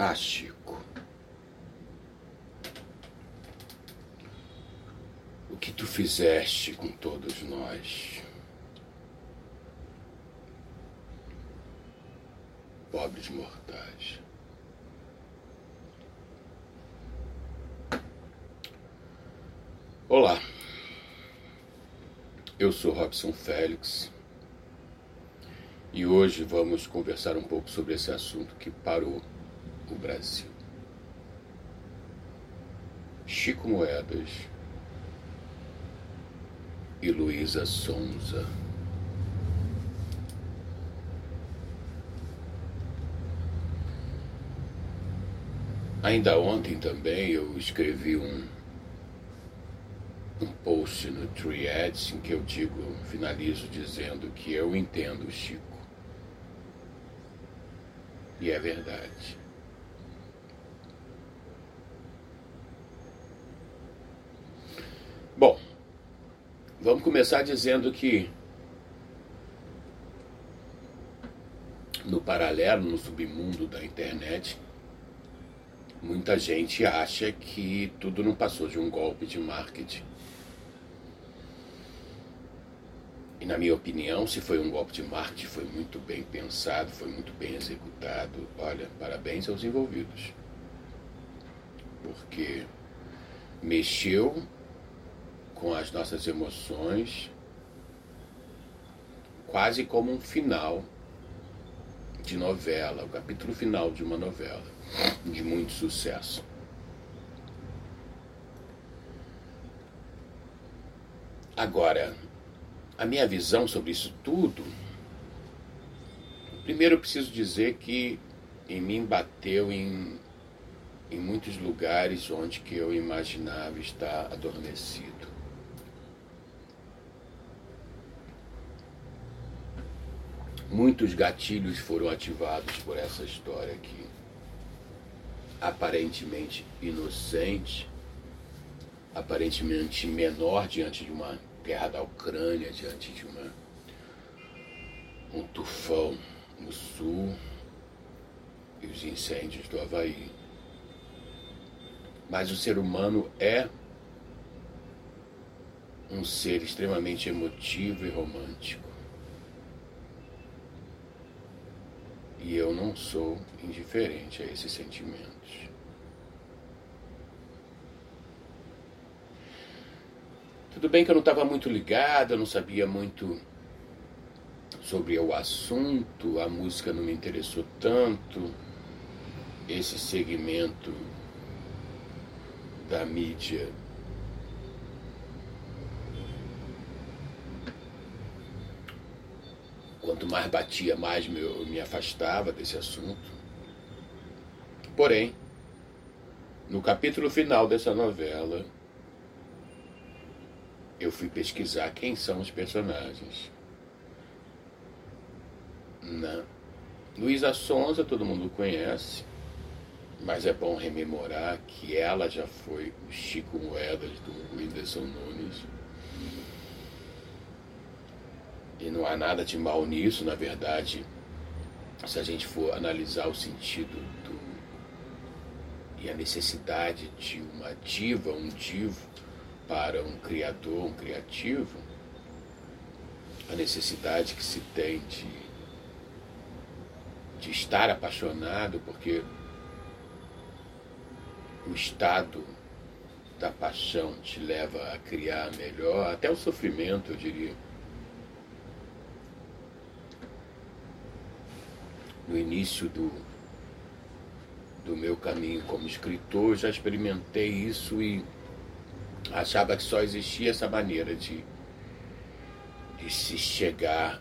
Ah, Chico. O que tu fizeste com todos nós? Pobres mortais. Olá. Eu sou Robson Félix e hoje vamos conversar um pouco sobre esse assunto que parou o Brasil. Chico Moedas e Luísa Sonza. Ainda ontem também eu escrevi um, um post no Threads em que eu digo, finalizo dizendo que eu entendo o Chico. E é verdade. Bom, vamos começar dizendo que no paralelo, no submundo da internet, muita gente acha que tudo não passou de um golpe de marketing. E na minha opinião, se foi um golpe de marketing, foi muito bem pensado, foi muito bem executado. Olha, parabéns aos envolvidos. Porque mexeu com as nossas emoções, quase como um final de novela, o capítulo final de uma novela, de muito sucesso. Agora, a minha visão sobre isso tudo, primeiro eu preciso dizer que em mim bateu em, em muitos lugares onde que eu imaginava estar adormecido. Muitos gatilhos foram ativados por essa história aqui. Aparentemente inocente, aparentemente menor diante de uma guerra da Ucrânia, diante de uma, um tufão no sul e os incêndios do Havaí. Mas o ser humano é um ser extremamente emotivo e romântico. E eu não sou indiferente a esses sentimentos. Tudo bem que eu não estava muito ligado, eu não sabia muito sobre o assunto, a música não me interessou tanto, esse segmento da mídia Quanto mais batia, mais eu me afastava desse assunto. Porém, no capítulo final dessa novela, eu fui pesquisar quem são os personagens. Na Luísa Sonza, todo mundo conhece, mas é bom rememorar que ela já foi o Chico Moedas do Whindersson Nunes e não há nada de mal nisso, na verdade, se a gente for analisar o sentido do, e a necessidade de uma diva, um divo, para um criador, um criativo, a necessidade que se tem de, de estar apaixonado, porque o estado da paixão te leva a criar melhor, até o sofrimento, eu diria no início do, do meu caminho como escritor, já experimentei isso e achava que só existia essa maneira de, de se chegar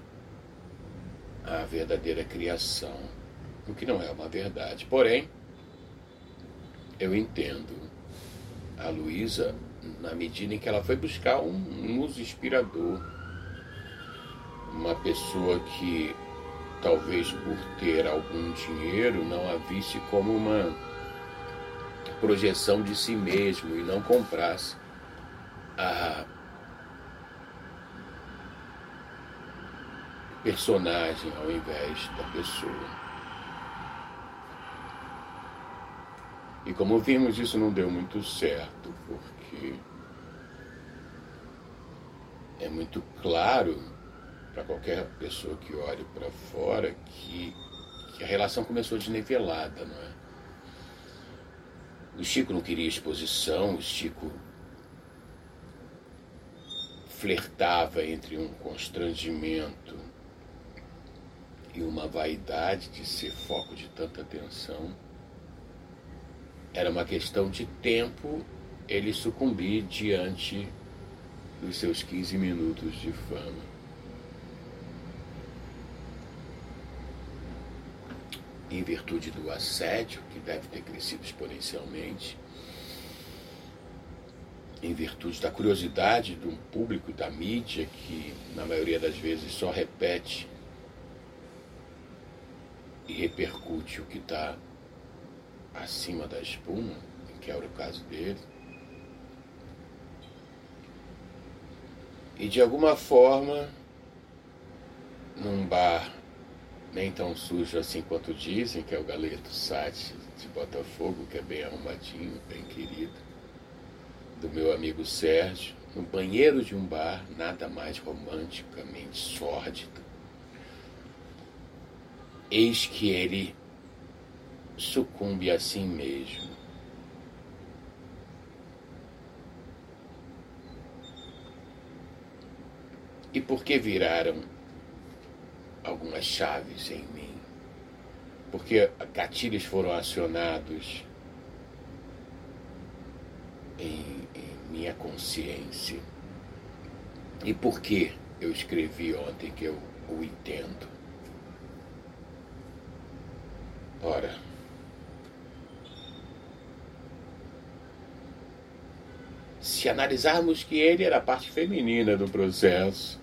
à verdadeira criação, o que não é uma verdade. Porém, eu entendo a Luísa na medida em que ela foi buscar um muso inspirador, uma pessoa que talvez por ter algum dinheiro, não a visse como uma projeção de si mesmo e não comprasse a personagem ao invés da pessoa. E como vimos, isso não deu muito certo, porque é muito claro para qualquer pessoa que olhe para fora que, que, a relação começou desnivelada, não é? O Chico não queria exposição, o Chico flertava entre um constrangimento e uma vaidade de ser foco de tanta atenção. Era uma questão de tempo ele sucumbir diante dos seus 15 minutos de fama. Em virtude do assédio, que deve ter crescido exponencialmente, em virtude da curiosidade do público, da mídia, que na maioria das vezes só repete e repercute o que está acima da espuma, que era o caso dele. E de alguma forma, num bar nem tão sujo assim quanto dizem, que é o Galeto Sati de Botafogo, que é bem arrumadinho, bem querido, do meu amigo Sérgio, no banheiro de um bar, nada mais romanticamente sórdido. Eis que ele sucumbe a si mesmo e porque viraram algumas chaves em mim. Porque gatilhos foram acionados em, em minha consciência. E por que eu escrevi ontem que eu o entendo? Ora, se analisarmos que ele era a parte feminina do processo,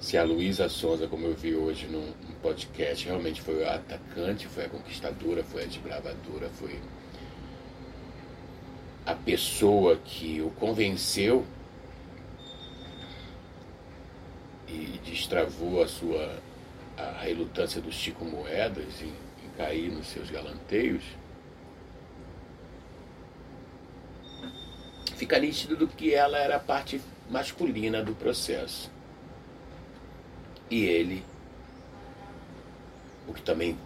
se a Luísa Sonza, como eu vi hoje num, podcast, realmente foi a atacante, foi a conquistadora, foi a desbravadora, foi a pessoa que o convenceu e destravou a sua a relutância do Chico Moedas em, em cair nos seus galanteios, fica nítido do que ela era a parte masculina do processo e ele, o que também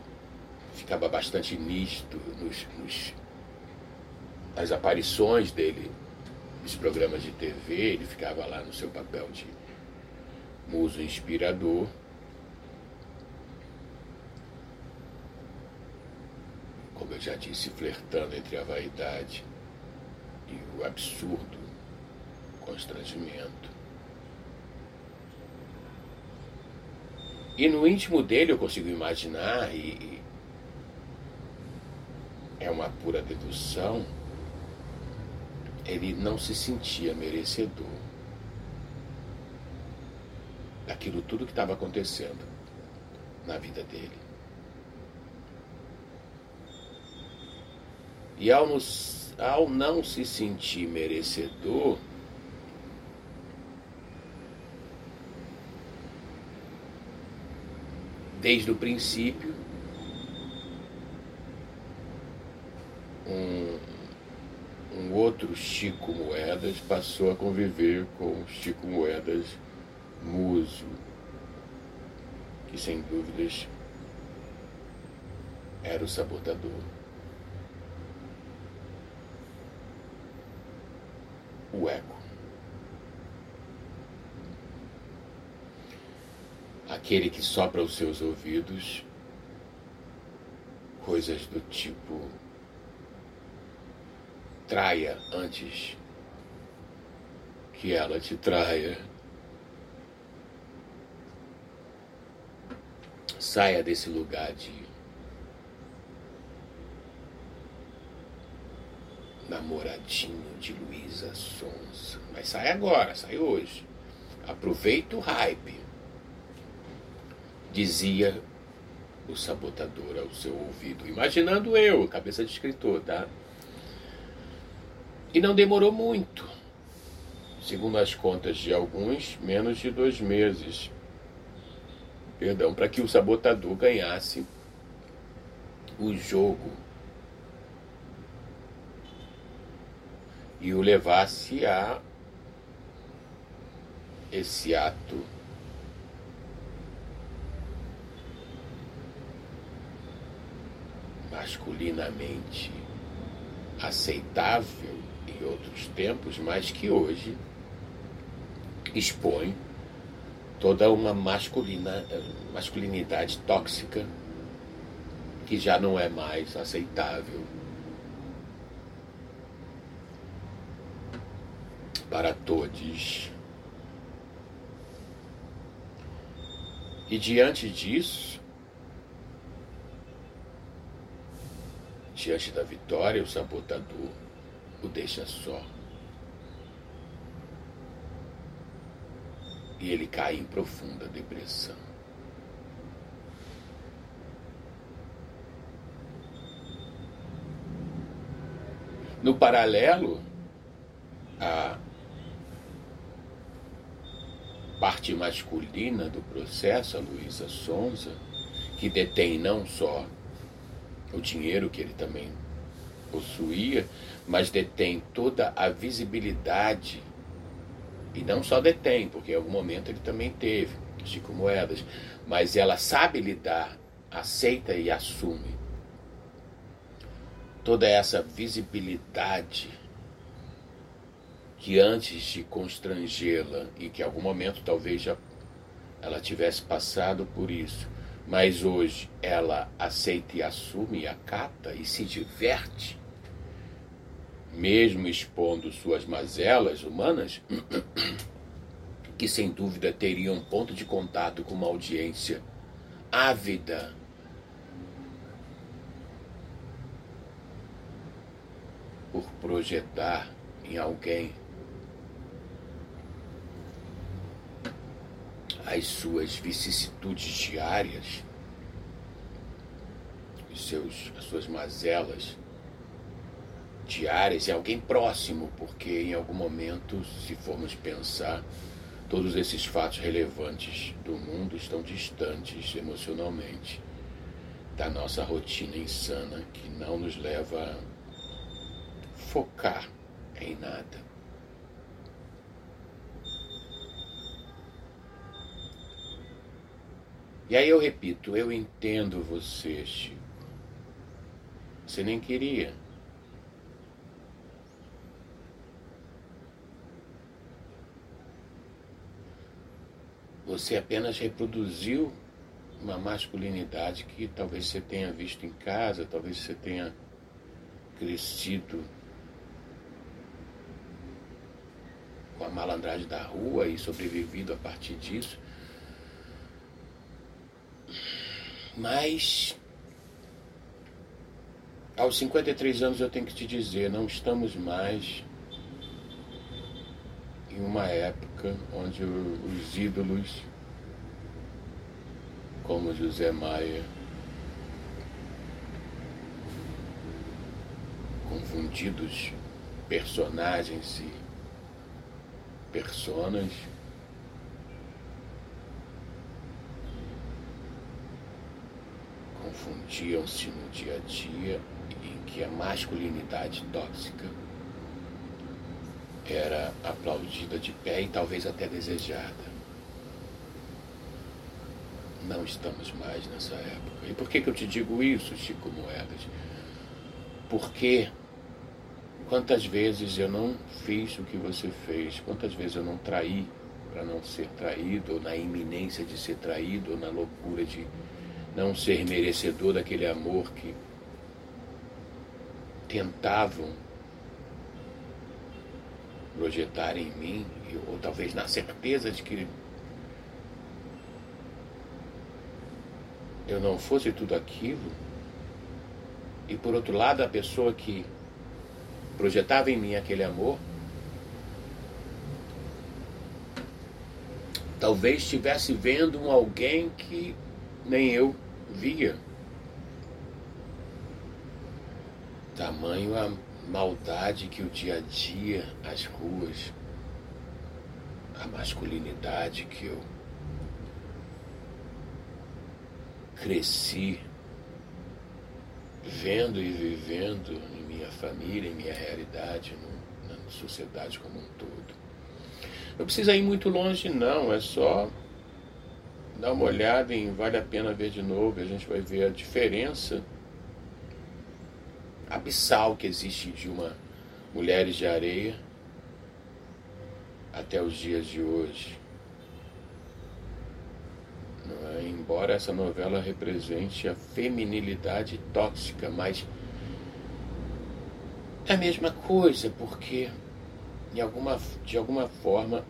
ficava bastante nítido nos, nos, nas aparições dele nos programas de TV, ele ficava lá no seu papel de muso inspirador. Como eu já disse, flertando entre a vaidade e o absurdo, constrangimento. E no íntimo dele eu consigo imaginar, e, é uma pura dedução, ele não se sentia merecedor daquilo tudo que estava acontecendo na vida dele. E ao, nos, ao não se sentir merecedor, desde o princípio, um, um outro Chico Moedas passou a conviver com o Chico Moedas Muso, que sem dúvidas era o sabotador. O eco. Aquele que sopra os seus ouvidos coisas do tipo traia antes que ela te traia. Saia desse lugar de namoradinho de Luísa Sonsa. Mas sai agora, sai hoje. Aproveita o hype dizia o sabotador ao seu ouvido, imaginando eu, cabeça de escritor, tá? E não demorou muito. Segundo as contas de alguns, menos de dois meses. Perdão, para que o sabotador ganhasse o jogo e o levasse a esse ato masculinamente aceitável em outros tempos, mas que hoje expõe toda uma masculina, masculinidade tóxica que já não é mais aceitável para todos. E diante disso, diante da vitória, o sabotador o deixa só. E ele cai em profunda depressão. No paralelo, a parte masculina do processo, a Luísa Sonza, que detém não só o dinheiro que ele também possuía, mas detém toda a visibilidade. E não só detém, porque em algum momento ele também teve, Chico Moedas, mas ela sabe lidar, aceita e assume toda essa visibilidade que antes de constrangê-la e que em algum momento talvez já ela tivesse passado por isso, mas hoje ela aceita e assume, acata e se diverte, mesmo expondo suas mazelas humanas, que sem dúvida teriam ponto de contato com uma audiência ávida. Por projetar em alguém as suas vicissitudes diárias, os seus, as suas mazelas diárias em alguém próximo, porque em algum momento, se formos pensar, todos esses fatos relevantes do mundo estão distantes emocionalmente da nossa rotina insana que não nos leva a focar em nada. E aí eu repito, eu entendo você, Chico. Você nem queria. Você apenas reproduziu uma masculinidade que talvez você tenha visto em casa, talvez você tenha crescido com a malandragem da rua e sobrevivido a partir disso. Mas aos 53 anos eu tenho que te dizer, não estamos mais em uma época onde os ídolos como José Maia confundidos personagens e personas confundiam-se no dia a dia em que a masculinidade tóxica era aplaudida de pé e talvez até desejada. Não estamos mais nessa época. E por que, que eu te digo isso, Chico Moedas? Porque quantas vezes eu não fiz o que você fez, quantas vezes eu não traí para não ser traído, ou na iminência de ser traído, ou na loucura de não ser merecedor daquele amor que tentavam projetar em mim, ou talvez na certeza de que eu não fosse tudo aquilo, e por outro lado, a pessoa que projetava em mim aquele amor, talvez estivesse vendo um alguém que nem eu via. Tamanho a maldade que o dia a dia, as ruas, a masculinidade que eu cresci vendo e vivendo em minha família, em minha realidade, no, sociedade como um todo. Não precisa ir muito longe, não, é só dar uma olhada em Vale a Pena Ver de Novo a gente vai ver a diferença abissal que existe de uma Mulheres de Areia até os dias de hoje. É? Embora essa novela represente a feminilidade tóxica, mas é a mesma coisa, porque de alguma, de alguma forma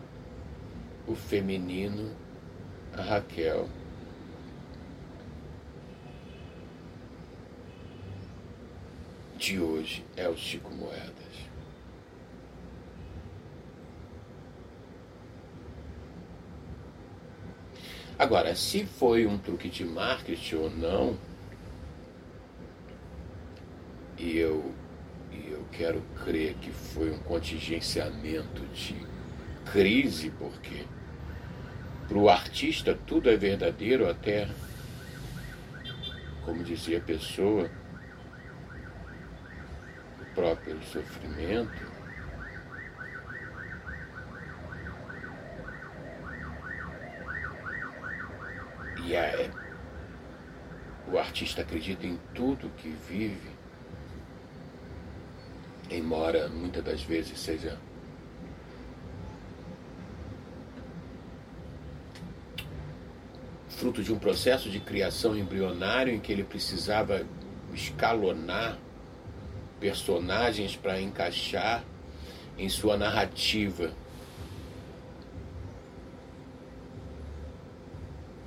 o feminino, a Raquel, de hoje é o Chico Moedas. Agora, se foi um truque de marketing ou não, e eu, e eu quero crer que foi um contingenciamento de crise, porque para o artista tudo é verdadeiro, até, como dizia a pessoa, o próprio sofrimento. E é, o artista acredita em tudo que vive, embora muitas das vezes seja fruto de um processo de criação embrionário em que ele precisava escalonar personagens para encaixar em sua narrativa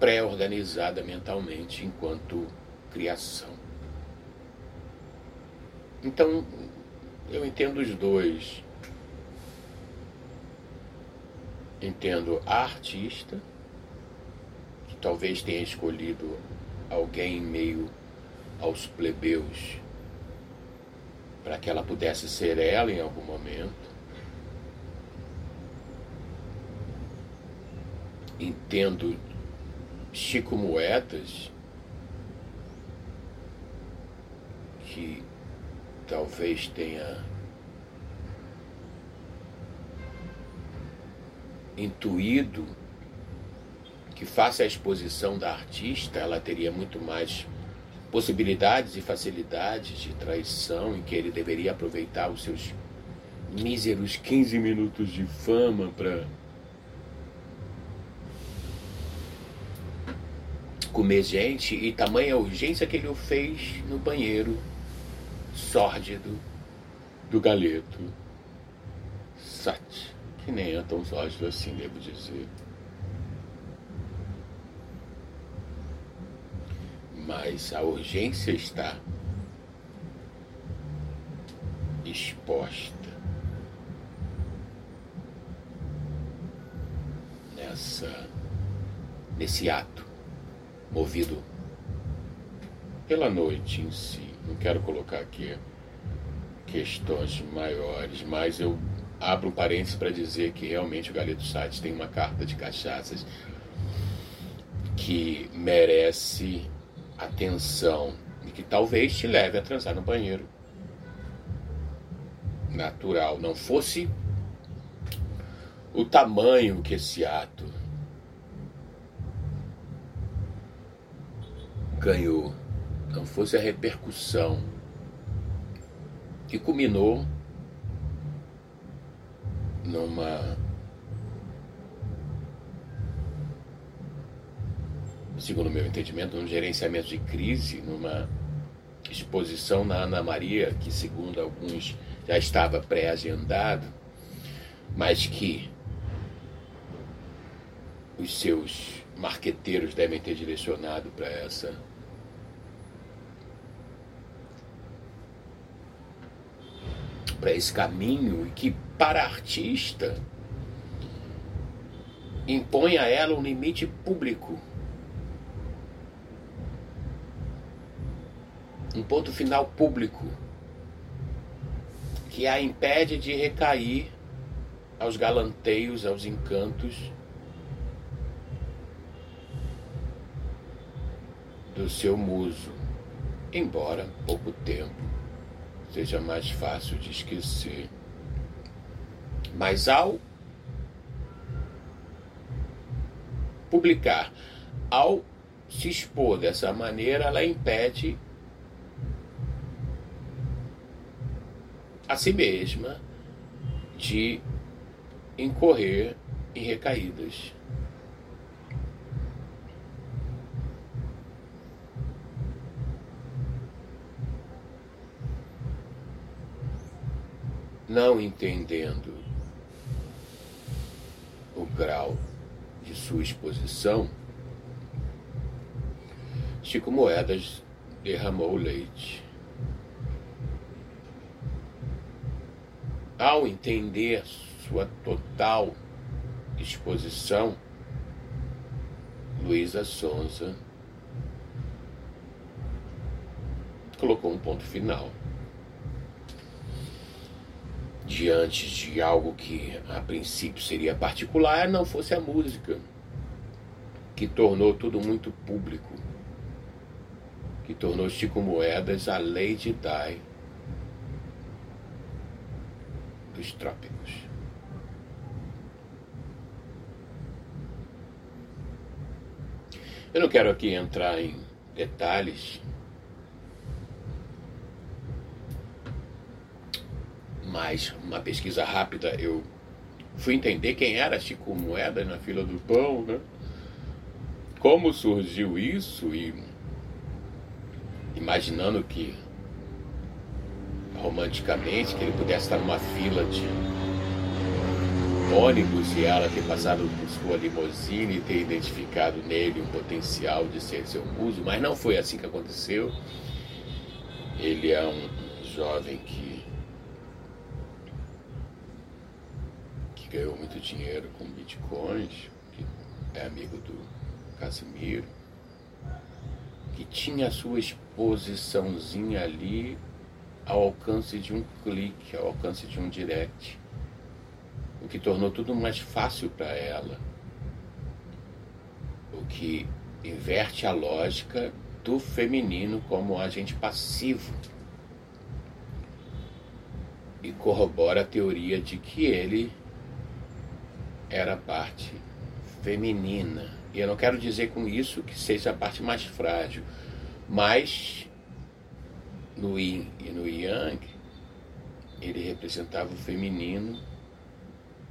pré-organizada mentalmente enquanto criação. Então, eu entendo os dois. Entendo a artista, talvez tenha escolhido alguém em meio aos plebeus para que ela pudesse ser ela em algum momento. Entendo Chico Moedas, que talvez tenha intuído que face à exposição da artista, ela teria muito mais possibilidades e facilidades de traição em que ele deveria aproveitar os seus míseros 15 minutos de fama para comer gente e tamanha urgência que ele o fez no banheiro sórdido do galeto. Sat, que nem é tão sórdido assim, devo dizer. Mas a urgência está exposta nessa nesse ato movido pela noite em si. Não quero colocar aqui questões maiores, mas eu abro um parênteses para dizer que realmente o Galeto Sites tem uma carta de cachaças que merece atenção e que talvez te leve a transar no banheiro. Natural. Não fosse o tamanho que esse ato ganhou, não fosse a repercussão que culminou numa segundo o meu entendimento, num gerenciamento de crise, numa exposição na Ana Maria, que segundo alguns já estava pré-agendado, mas que os seus marqueteiros devem ter direcionado para essa para esse caminho e que para a artista impõe a ela um limite público. Um ponto final público que a impede de recair aos galanteios, aos encantos do seu muso, embora pouco tempo seja mais fácil de esquecer. Mas ao publicar, ao se expor dessa maneira, ela impede a si mesma de incorrer em recaídas. Não entendendo o grau de sua exposição, Chico Moedas derramou leite. Ao entender sua total exposição, Luísa Sonza colocou um ponto final. Diante de algo que a princípio seria particular, não fosse a música, que tornou tudo muito público, que tornou Chico Moedas a Lady Di dos trópicos. Eu não quero aqui entrar em detalhes, mas uma pesquisa rápida eu fui entender quem era Chico Moeda na fila do pão, né? Como surgiu isso e imaginando que romanticamente que ele pudesse estar numa fila de ônibus e ela ter passado por sua limusine e ter identificado nele um potencial de ser seu muso, mas não foi assim que aconteceu. Ele é um jovem que, que ganhou muito dinheiro com bitcoins, que é amigo do Casimiro, que tinha a sua exposiçãozinha ali ao alcance de um clique, ao alcance de um direct o que tornou tudo mais fácil para ela, o que inverte a lógica do feminino como agente passivo e corrobora a teoria de que ele era a parte feminina. E eu não quero dizer com isso que seja a parte mais frágil, mas no yin e no yang ele representava o feminino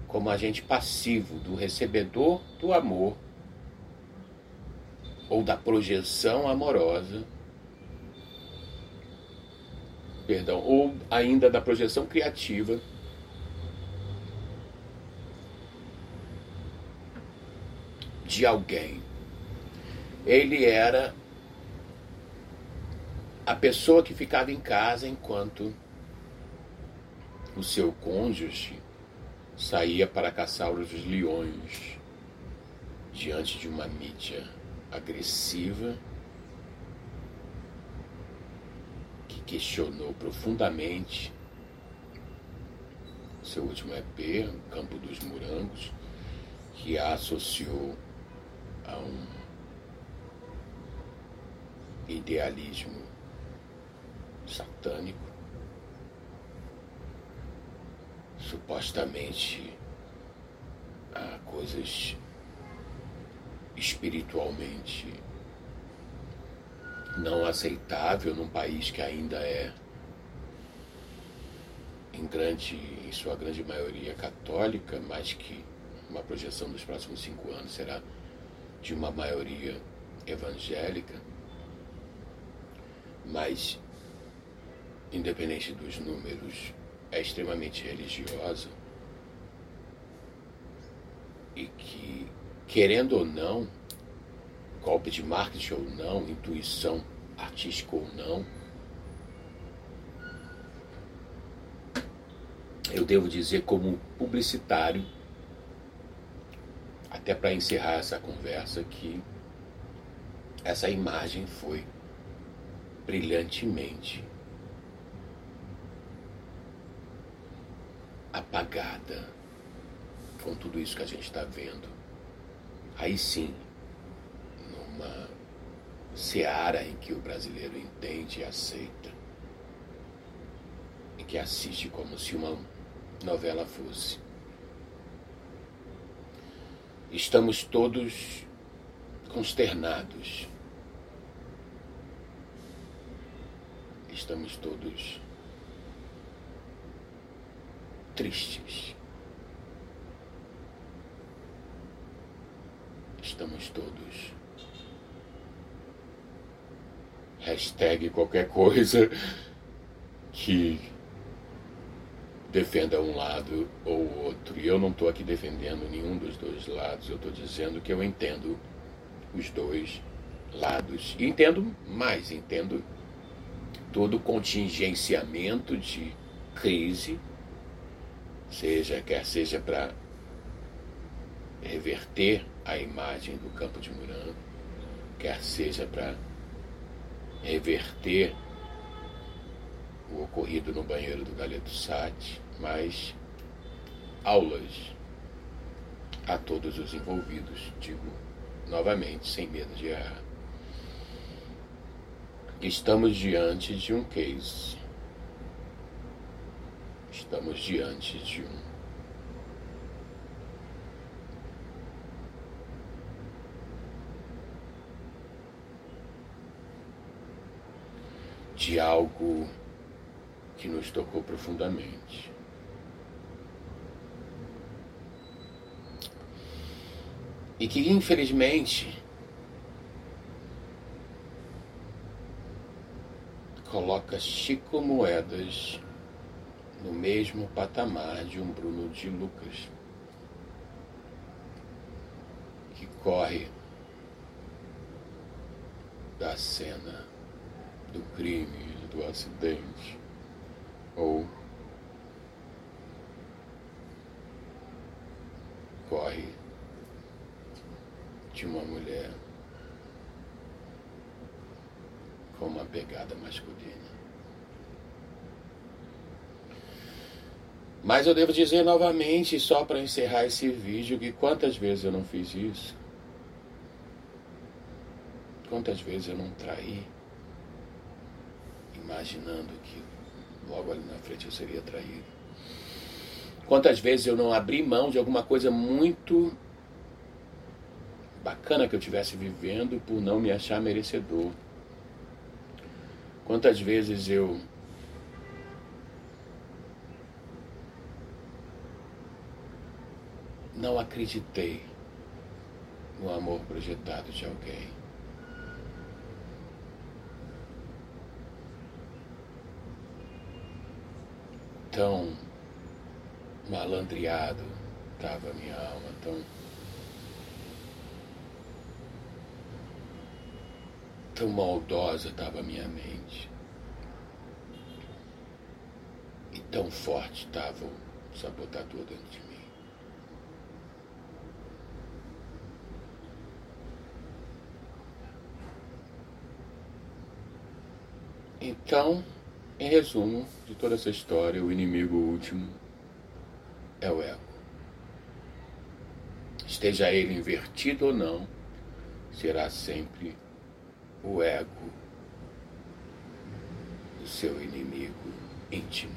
como agente passivo do recebedor do amor ou da projeção amorosa, perdão, ou ainda da projeção criativa de alguém. Ele era a pessoa que ficava em casa enquanto o seu cônjuge saía para caçar os leões diante de uma mídia agressiva que questionou profundamente seu último EP, Campo dos Morangos, que a associou a um idealismo satânico. Supostamente a coisas espiritualmente não aceitável num país que ainda é em grande, em sua grande maioria católica, mas que uma projeção dos próximos cinco anos será de uma maioria evangélica, mas independente dos números é extremamente religiosa. E que, querendo ou não, golpe de marketing ou não, intuição artística ou não, eu devo dizer como publicitário, até para encerrar essa conversa, que essa imagem foi brilhantemente apagada com tudo isso que a gente está vendo. Aí sim, numa seara em que o brasileiro entende e aceita, e que assiste como se uma novela fosse. estamos todos consternados. Estamos todos tristes. Estamos todos. Hashtag qualquer coisa que defenda um lado ou outro. E eu não estou aqui defendendo nenhum dos dois lados, eu estou dizendo que eu entendo os dois lados. E entendo mais, entendo todo o contingenciamento de crise, seja quer seja para reverter a imagem do campo de Murano, quer seja para reverter o ocorrido no banheiro do Galeto Sati, mas aulas a todos os envolvidos, digo novamente, sem medo de errar. Estamos diante de um case. Estamos diante de um de algo que nos tocou profundamente. E que, infelizmente, coloca Chico Moedas no mesmo patamar de um Bruno de Lucas, que corre da cena do crime, do acidente, ou corre de uma mulher com uma pegada masculina. Mas eu devo dizer novamente, só para encerrar esse vídeo, que quantas vezes eu não fiz isso? Quantas vezes eu não traí, imaginando que logo ali na frente eu seria traído? Quantas vezes eu não abri mão de alguma coisa muito bacana que eu estivesse vivendo por não me achar merecedor. Quantas vezes eu não acreditei no amor projetado de alguém. Tão malandreado estava minha alma, tão Tão maldosa estava minha mente. E tão forte estava o sabotador dentro de mim. Então, em resumo de toda essa história, o inimigo último é o ego. Esteja ele invertido ou não, será sempre o ego, o seu inimigo íntimo.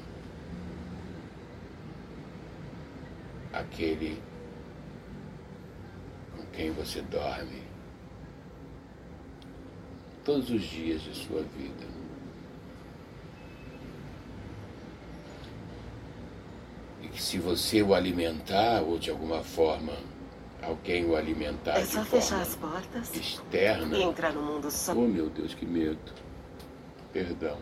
Aquele com quem você dorme todos os dias de sua vida. E que se você o alimentar ou de alguma forma alguém o alimentar é só de fechar as portas externa. E entrar no mundo só. Oh meu Deus, que medo. Perdão.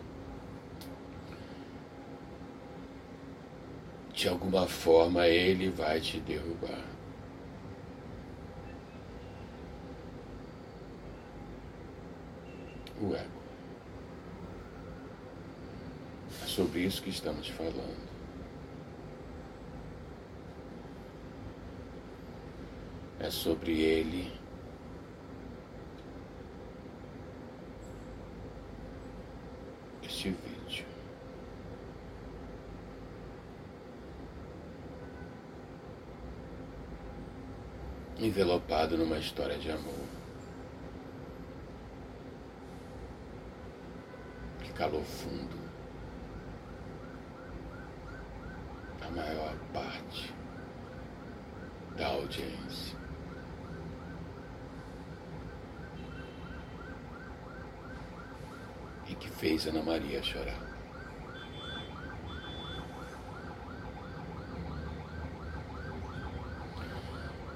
De alguma forma ele vai te derrubar. O ego. É sobre isso que estamos falando. É sobre ele. Este vídeo. Envelopado numa história de amor. Que calou fundo. A maior parte da audiência. Fez Ana Maria chorar.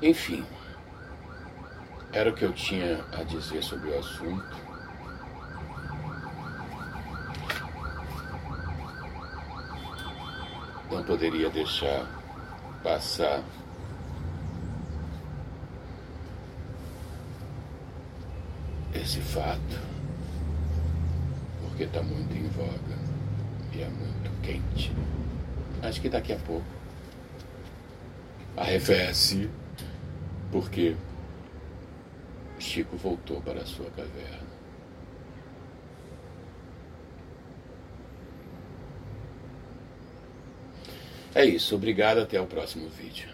Enfim, era o que eu tinha a dizer sobre o assunto. Não poderia deixar passar esse fato, porque está muito em voga e é muito quente. Acho que daqui a pouco arrefece, porque Chico voltou para a sua caverna. É isso, obrigado, até o próximo vídeo.